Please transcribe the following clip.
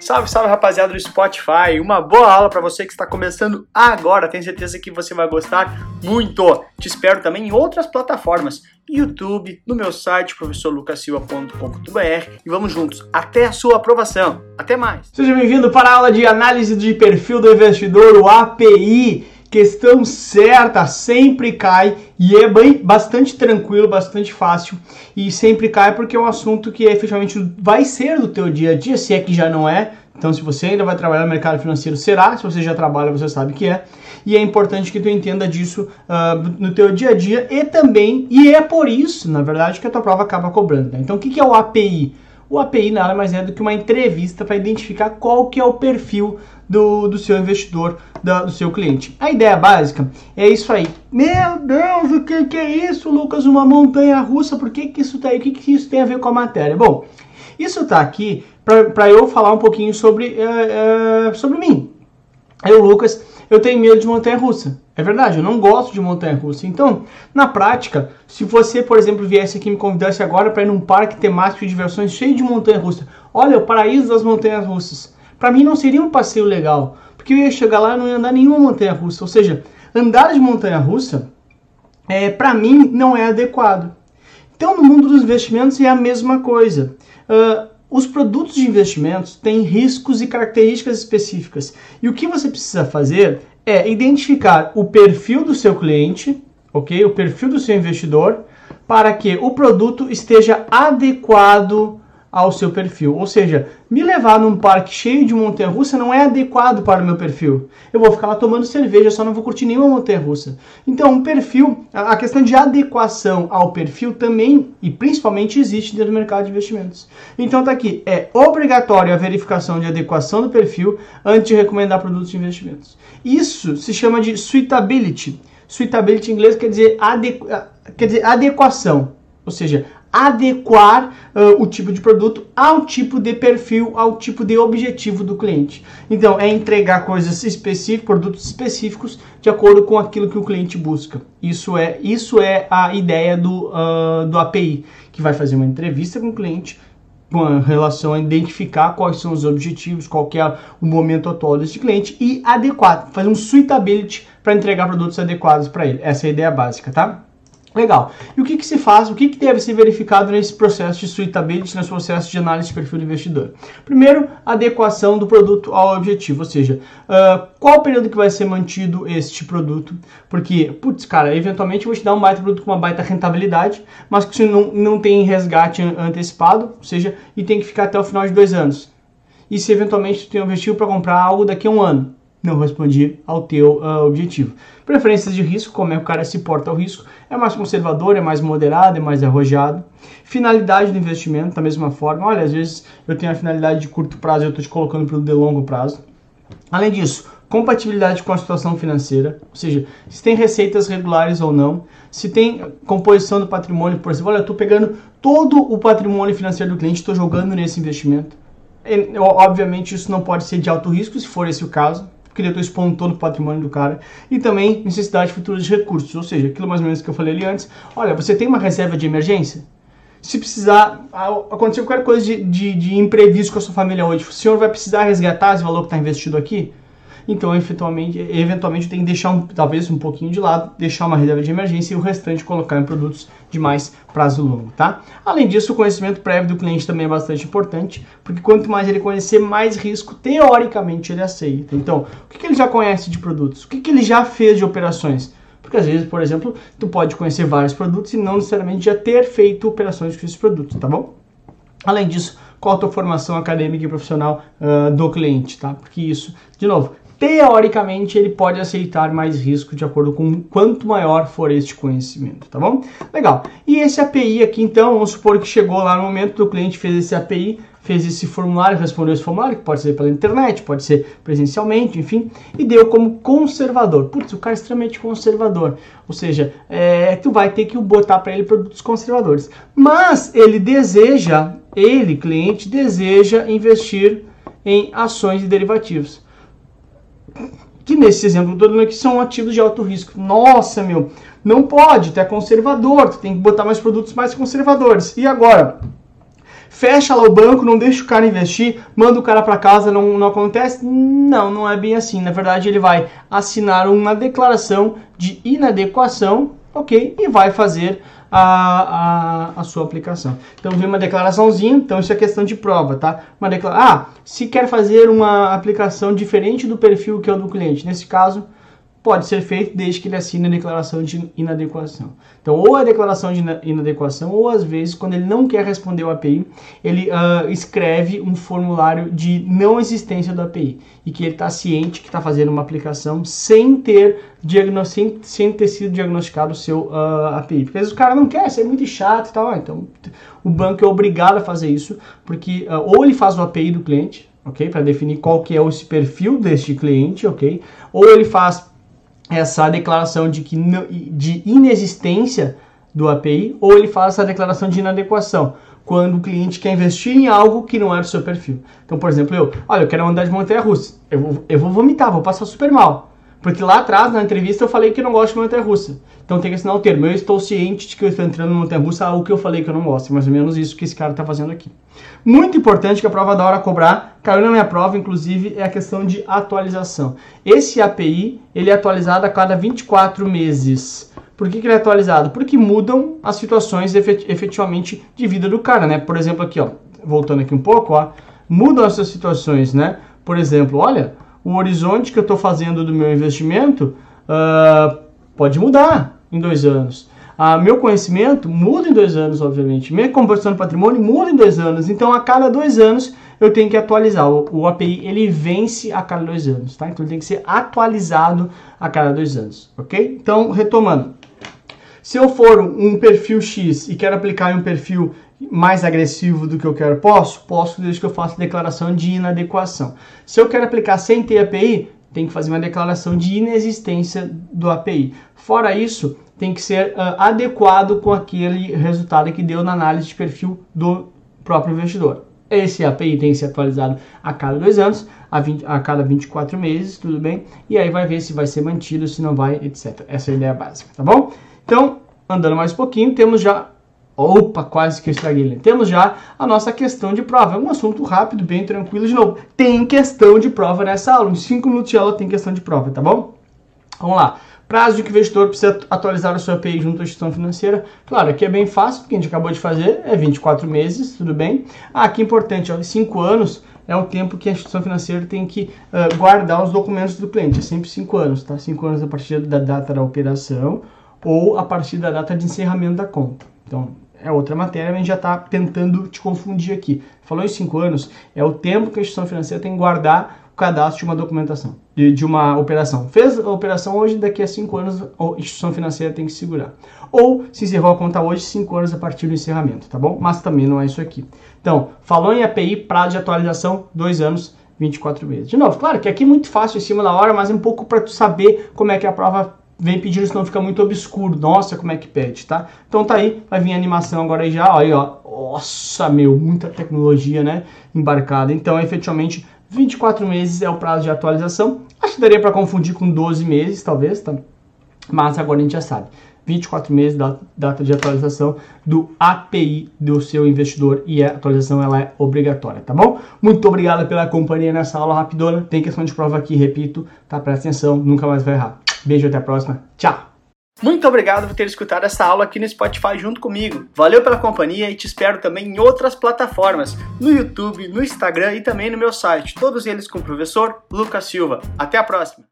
Salve, salve rapaziada do Spotify. Uma boa aula para você que está começando agora. Tenho certeza que você vai gostar muito. Te espero também em outras plataformas, YouTube, no meu site professorlucasilva.com.br e vamos juntos até a sua aprovação. Até mais. Seja bem-vindo para a aula de análise de perfil do investidor, o API questão certa sempre cai e é bem, bastante tranquilo, bastante fácil e sempre cai porque é um assunto que efetivamente vai ser do teu dia a dia, se é que já não é. Então, se você ainda vai trabalhar no mercado financeiro, será. Se você já trabalha, você sabe que é. E é importante que tu entenda disso uh, no teu dia a dia e também, e é por isso, na verdade, que a tua prova acaba cobrando. Né? Então, o que é o API? O API nada mais é do que uma entrevista para identificar qual que é o perfil do, do seu investidor, da, do seu cliente. A ideia básica é isso aí. Meu Deus, o que, que é isso, Lucas? Uma montanha russa? Por que, que isso tá aí? O que, que isso tem a ver com a matéria? Bom, isso tá aqui para eu falar um pouquinho sobre, uh, uh, sobre mim. Eu, Lucas, eu tenho medo de montanha russa. É verdade, eu não gosto de montanha russa. Então, na prática, se você, por exemplo, viesse aqui e me convidasse agora para ir num parque temático de diversões cheio de montanha russa, olha, o paraíso das montanhas russas para mim não seria um passeio legal, porque eu ia chegar lá e não ia andar nenhuma montanha russa. Ou seja, andar de montanha russa, é, para mim, não é adequado. Então, no mundo dos investimentos é a mesma coisa. Uh, os produtos de investimentos têm riscos e características específicas. E o que você precisa fazer é identificar o perfil do seu cliente, ok? O perfil do seu investidor, para que o produto esteja adequado ao seu perfil. Ou seja, me levar num parque cheio de montanha-russa não é adequado para o meu perfil. Eu vou ficar lá tomando cerveja, só não vou curtir nenhuma montanha-russa. Então, um perfil, a questão de adequação ao perfil também e principalmente existe dentro do mercado de investimentos. Então, tá aqui, é obrigatório a verificação de adequação do perfil antes de recomendar produtos de investimentos. Isso se chama de suitability. Suitability em inglês quer dizer, adequ... quer dizer adequação. Ou seja, adequar uh, o tipo de produto ao tipo de perfil, ao tipo de objetivo do cliente. Então, é entregar coisas específicas, produtos específicos, de acordo com aquilo que o cliente busca. Isso é, isso é a ideia do, uh, do API, que vai fazer uma entrevista com o cliente com relação a identificar quais são os objetivos, qual é o momento atual desse cliente e adequar, fazer um suitability para entregar produtos adequados para ele. Essa é a ideia básica, tá? Legal. E o que, que se faz, o que, que deve ser verificado nesse processo de suitability, nesse processo de análise de perfil do investidor? Primeiro, adequação do produto ao objetivo, ou seja, uh, qual o período que vai ser mantido este produto? Porque, putz, cara, eventualmente eu vou te dar um baita produto com uma baita rentabilidade, mas que não, não tem resgate antecipado, ou seja, e tem que ficar até o final de dois anos. E se eventualmente tu tem um objetivo para comprar algo daqui a um ano? Não respondi ao teu uh, objetivo. Preferências de risco, como é que o cara se porta ao risco, é mais conservador, é mais moderado, é mais arrojado. Finalidade do investimento, da mesma forma. Olha, às vezes eu tenho a finalidade de curto prazo e eu estou te colocando para o de longo prazo. Além disso, compatibilidade com a situação financeira, ou seja, se tem receitas regulares ou não, se tem composição do patrimônio, por exemplo, olha, eu estou pegando todo o patrimônio financeiro do cliente, estou jogando nesse investimento. E, obviamente, isso não pode ser de alto risco, se for esse o caso, porque eu estou expondo todo o patrimônio do cara, e também necessidade futura de recursos, ou seja, aquilo mais ou menos que eu falei ali antes, olha, você tem uma reserva de emergência? Se precisar, acontecer qualquer coisa de, de, de imprevisto com a sua família hoje, o senhor vai precisar resgatar esse valor que está investido aqui? Então, eventualmente, eventualmente tem que deixar um, talvez um pouquinho de lado, deixar uma reserva de emergência e o restante colocar em produtos de mais prazo longo, tá? Além disso, o conhecimento prévio do cliente também é bastante importante, porque quanto mais ele conhecer, mais risco teoricamente ele aceita. Então, o que, que ele já conhece de produtos? O que, que ele já fez de operações? Porque às vezes, por exemplo, tu pode conhecer vários produtos e não necessariamente já ter feito operações com esses produtos, tá bom? Além disso, qual a tua formação acadêmica e profissional uh, do cliente, tá? Porque isso, de novo, teoricamente ele pode aceitar mais risco de acordo com quanto maior for este conhecimento, tá bom? Legal. E esse API aqui, então, vamos supor que chegou lá no momento que o cliente fez esse API, fez esse formulário, respondeu esse formulário, que pode ser pela internet, pode ser presencialmente, enfim, e deu como conservador. Putz, o cara é extremamente conservador. Ou seja, é, tu vai ter que botar para ele produtos conservadores. Mas ele deseja, ele, cliente, deseja investir em ações e derivativos que nesse exemplo todo aqui são ativos de alto risco. Nossa, meu, não pode, tu é conservador, tu tem que botar mais produtos mais conservadores. E agora? fecha lá o banco, não deixa o cara investir, manda o cara para casa, não, não acontece? Não, não é bem assim. Na verdade, ele vai assinar uma declaração de inadequação, ok? E vai fazer a, a, a, sua aplicação. Então vem uma declaraçãozinha, então isso é questão de prova, tá? Uma declara ah, se quer fazer uma aplicação diferente do perfil que é o do cliente, nesse caso, pode ser feito desde que ele assine a declaração de inadequação. Então, ou a declaração de inadequação, ou às vezes, quando ele não quer responder o API, ele uh, escreve um formulário de não existência do API e que ele está ciente que está fazendo uma aplicação sem ter, sem, sem ter sido diagnosticado o seu uh, API. Porque às vezes o cara não quer, isso é muito chato e tal. Ah, então, o banco é obrigado a fazer isso, porque uh, ou ele faz o API do cliente, ok, para definir qual que é esse perfil deste cliente, ok, ou ele faz essa declaração de, que, de inexistência do API ou ele faz essa declaração de inadequação, quando o cliente quer investir em algo que não é do seu perfil. Então, por exemplo, eu, olha, eu quero andar de montanha-russa, eu vou, eu vou vomitar, vou passar super mal. Porque lá atrás, na entrevista, eu falei que não gosto de montanha-russa. Então tem que assinar o termo. Eu estou ciente de que eu estou entrando no montanha-russa, algo que eu falei que eu não gosto. Mais ou menos isso que esse cara está fazendo aqui. Muito importante que a prova da hora cobrar, caiu na minha prova, inclusive, é a questão de atualização. Esse API, ele é atualizado a cada 24 meses. Por que, que ele é atualizado? Porque mudam as situações efetivamente de vida do cara, né? Por exemplo, aqui, ó, voltando aqui um pouco, ó, mudam essas situações, né? Por exemplo, olha, o horizonte que eu estou fazendo do meu investimento uh, pode mudar em dois anos. Uh, meu conhecimento muda em dois anos, obviamente. Minha conversão de patrimônio muda em dois anos. Então, a cada dois anos, eu tenho que atualizar. O, o, API, ele vence a cada dois anos, tá? Então, ele tem que ser atualizado a cada dois anos, ok? Então, retomando. Se eu for um perfil X e quero aplicar em um perfil mais agressivo do que eu quero, posso? Posso, desde que eu faça declaração de inadequação. Se eu quero aplicar sem ter API, tem que fazer uma declaração de inexistência do API. Fora isso, tem que ser uh, adequado com aquele resultado que deu na análise de perfil do próprio investidor. Esse API tem que ser atualizado a cada dois anos, a, 20, a cada 24 meses, tudo bem? E aí vai ver se vai ser mantido, se não vai, etc. Essa é a ideia básica, tá bom? Então, andando mais um pouquinho, temos já Opa, quase que eu estraguei. Temos já a nossa questão de prova. É um assunto rápido, bem tranquilo. De novo, tem questão de prova nessa aula. Em 5 minutos de aula tem questão de prova, tá bom? Vamos lá. Prazo de que o investidor precisa atualizar a sua API junto à instituição financeira. Claro, aqui é bem fácil, porque a gente acabou de fazer, é 24 meses, tudo bem. Ah, aqui é importante, ó, 5 anos é o tempo que a instituição financeira tem que uh, guardar os documentos do cliente. É sempre 5 anos, tá? 5 anos a partir da data da operação ou a partir da data de encerramento da conta. Então, é outra matéria, mas a gente já está tentando te confundir aqui. Falou em cinco anos, é o tempo que a instituição financeira tem que guardar o cadastro de uma documentação, de, de uma operação. Fez a operação hoje, daqui a cinco anos a instituição financeira tem que segurar. Ou se encerrou a conta hoje, cinco anos a partir do encerramento, tá bom? Mas também não é isso aqui. Então, falou em API, prazo de atualização, dois anos, 24 meses. De novo, claro que aqui é muito fácil em cima da hora, mas é um pouco para tu saber como é que a prova vem pedindo, senão fica muito obscuro. Nossa, como é que pede, tá? Então tá aí, vai vir a animação agora aí já, aí ó. Nossa, meu, muita tecnologia, né? Embarcada. Então, efetivamente, 24 meses é o prazo de atualização. Acho que daria para confundir com 12 meses, talvez, tá? Mas agora a gente já sabe. 24 meses da data de atualização do API do seu investidor e a atualização ela é obrigatória, tá bom? Muito obrigado pela companhia nessa aula rapidona. Tem questão de prova aqui, repito, tá? Presta atenção, nunca mais vai errar. Beijo, até a próxima. Tchau! Muito obrigado por ter escutado essa aula aqui no Spotify junto comigo. Valeu pela companhia e te espero também em outras plataformas, no YouTube, no Instagram e também no meu site, todos eles com o professor Lucas Silva. Até a próxima!